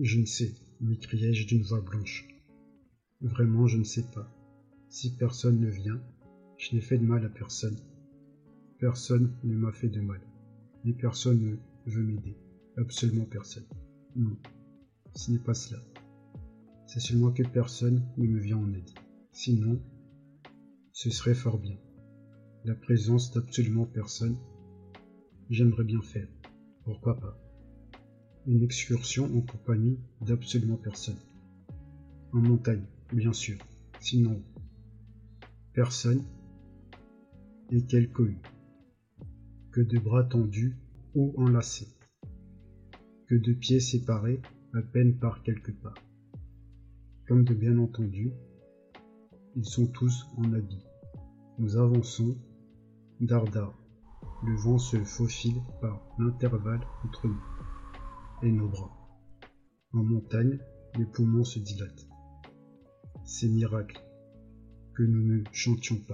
Je ne sais, m'écriai-je d'une voix blanche. Vraiment, je ne sais pas. Si personne ne vient, je n'ai fait de mal à personne. Personne ne m'a fait de mal. Et personne ne veut m'aider. Absolument personne. Non, ce n'est pas cela. C'est seulement que personne ne me vient en aide. Sinon, ce serait fort bien. La présence d'absolument personne, j'aimerais bien faire. Pourquoi pas? Une excursion en compagnie d'absolument personne. En montagne, bien sûr. Sinon, personne et quel cohue. Que de bras tendus ou enlacés. Que de pieds séparés à peine par quelques pas. Comme de bien entendu, ils sont tous en habit. Nous avançons, dardard. Le vent se faufile par l'intervalle entre nous nos bras. En montagne, les poumons se dilatent. C'est miracle que nous ne chantions pas.